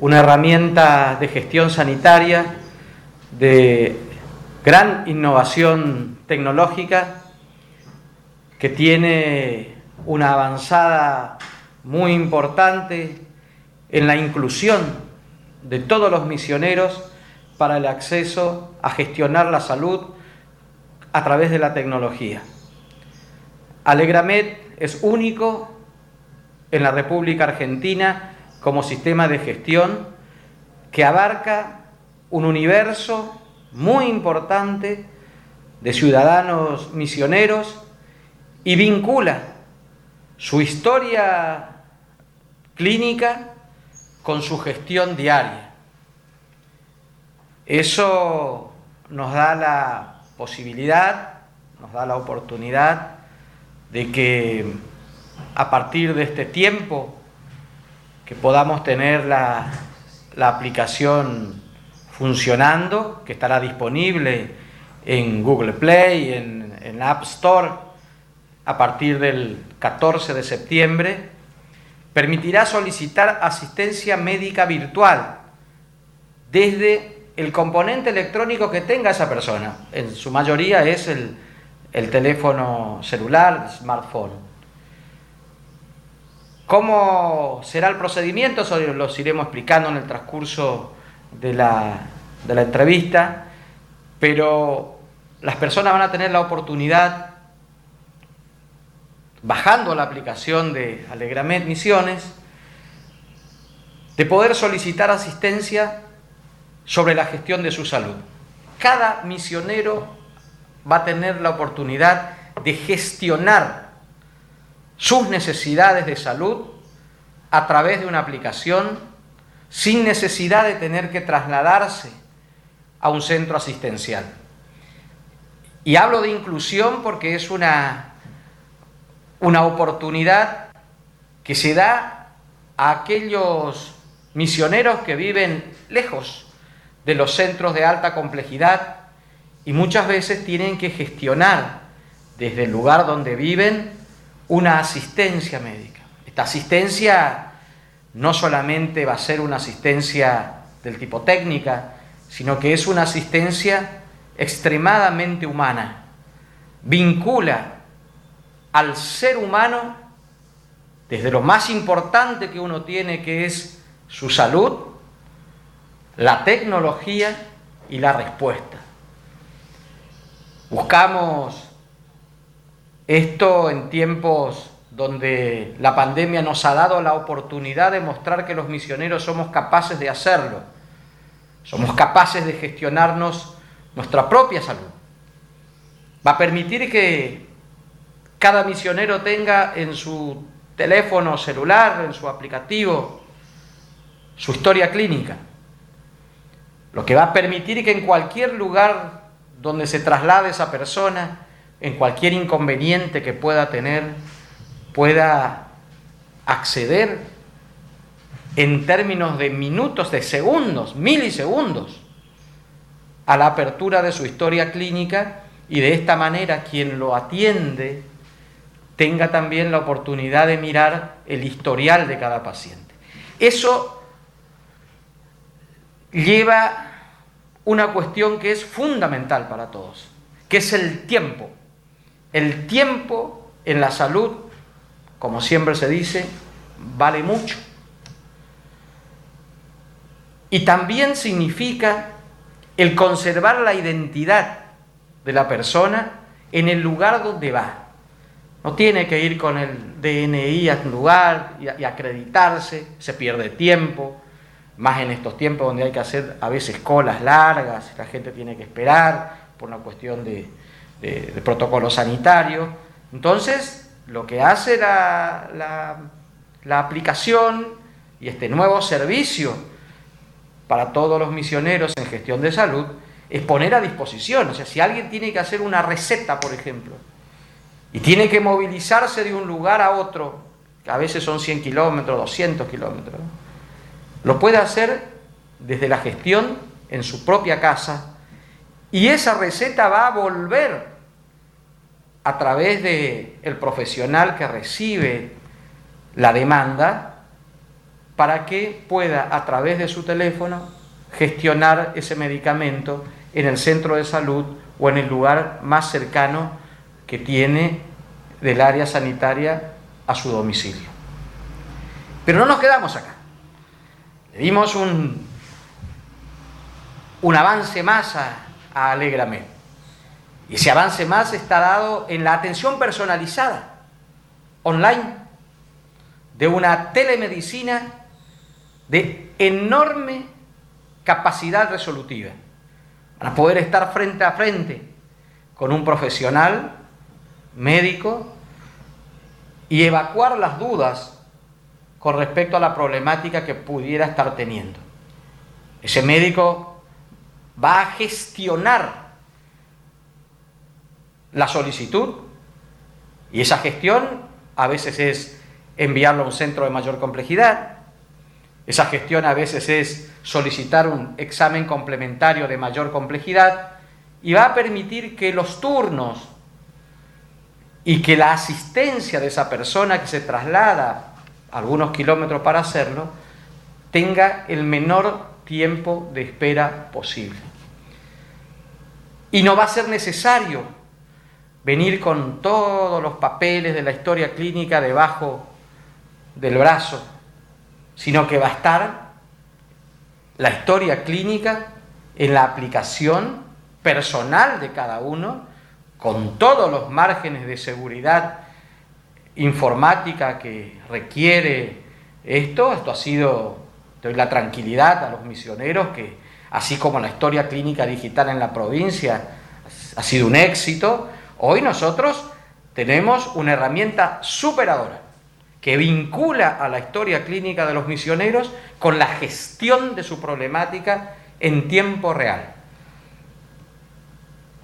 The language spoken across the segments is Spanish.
una herramienta de gestión sanitaria de gran innovación tecnológica que tiene una avanzada muy importante en la inclusión de todos los misioneros para el acceso a gestionar la salud a través de la tecnología. Alegramed es único en la República Argentina como sistema de gestión que abarca un universo muy importante de ciudadanos misioneros y vincula su historia clínica con su gestión diaria. Eso nos da la posibilidad, nos da la oportunidad de que a partir de este tiempo que podamos tener la, aplicación funcionando, que estará disponible en Google Play, en, en App Store, a partir del 14 de septiembre, permitirá solicitar asistencia médica virtual desde el componente electrónico que tenga esa persona. En su mayoría es el, el teléfono celular, el smartphone. ¿Cómo será el procedimiento? Eso los iremos explicando en el transcurso de la, de la entrevista, pero las personas van a tener la oportunidad bajando la aplicación de Alegramed Misiones, de poder solicitar asistencia sobre la gestión de su salud. Cada misionero va a tener la oportunidad de gestionar sus necesidades de salud a través de una aplicación sin necesidad de tener que trasladarse a un centro asistencial. Y hablo de inclusión porque es una una oportunidad que se da a aquellos misioneros que viven lejos de los centros de alta complejidad y muchas veces tienen que gestionar desde el lugar donde viven una asistencia médica. Esta asistencia no solamente va a ser una asistencia del tipo técnica, sino que es una asistencia extremadamente humana. Vincula al ser humano desde lo más importante que uno tiene, que es su salud, la tecnología y la respuesta. Buscamos esto en tiempos donde la pandemia nos ha dado la oportunidad de mostrar que los misioneros somos capaces de hacerlo. Somos capaces de gestionarnos nuestra propia salud. Va a permitir que cada misionero tenga en su teléfono celular, en su aplicativo, su historia clínica. Lo que va a permitir que en cualquier lugar donde se traslade esa persona, en cualquier inconveniente que pueda tener, pueda acceder en términos de minutos, de segundos, milisegundos, a la apertura de su historia clínica y de esta manera quien lo atiende tenga también la oportunidad de mirar el historial de cada paciente. Eso lleva una cuestión que es fundamental para todos, que es el tiempo. El tiempo en la salud, como siempre se dice, vale mucho. Y también significa el conservar la identidad de la persona en el lugar donde va. No tiene que ir con el DNI al lugar y, acreditarse, se pierde tiempo, más en estos tiempos donde hay que hacer a veces colas largas, la gente tiene que esperar por una cuestión de, protocolo sanitario. Entonces, lo que hace la, la aplicación y este nuevo servicio para todos los misioneros en gestión de salud es poner a disposición. O sea, si alguien tiene que hacer una receta, por ejemplo, y tiene que movilizarse de un lugar a otro, que a veces son 100 kilómetros, 200 kilómetros, lo puede hacer desde la gestión en su propia casa y esa receta va a volver a través del el profesional que recibe la demanda para que pueda a través de su teléfono gestionar ese medicamento en el centro de salud o en el lugar más cercano que tiene del área sanitaria a su domicilio. Pero no nos quedamos acá. Le dimos un, un avance más a, a. Y ese avance más está dado en la atención personalizada, online, de una telemedicina de enorme capacidad resolutiva, para poder estar frente a frente con un profesional médico y evacuar las dudas con respecto a la problemática que pudiera estar teniendo. Ese médico va a gestionar la solicitud y esa gestión a veces es enviarlo a un centro de mayor complejidad, esa gestión a veces es solicitar un examen complementario de mayor complejidad y va a permitir que los turnos y que la asistencia de esa persona que se traslada algunos kilómetros para hacerlo tenga el menor tiempo de espera posible. Y no va a ser necesario venir con todos los papeles de la historia clínica debajo del brazo, sino que va a estar la historia clínica en la aplicación personal de cada uno, con todos los márgenes de seguridad informática que requiere esto. Esto ha sido, doy la tranquilidad a los misioneros que, así como la historia clínica digital en la provincia ha sido un éxito, hoy nosotros tenemos una herramienta superadora que vincula a la historia clínica de los misioneros con la gestión de su problemática en tiempo real.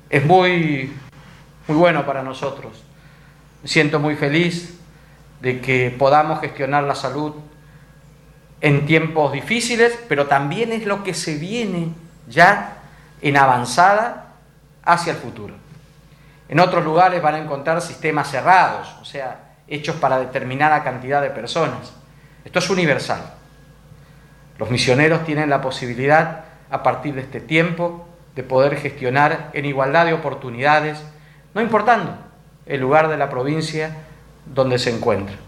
Es muy, muy bueno para nosotros. Me siento muy feliz de que podamos gestionar la salud en tiempos difíciles, pero también es lo que se viene ya en avanzada hacia el futuro. En otros lugares van a encontrar sistemas cerrados, o sea, hechos para determinada cantidad de personas. Esto es universal. Los misioneros tienen la posibilidad, a partir de este tiempo, de poder gestionar en igualdad de oportunidades, no importando el lugar de la provincia donde se encuentran.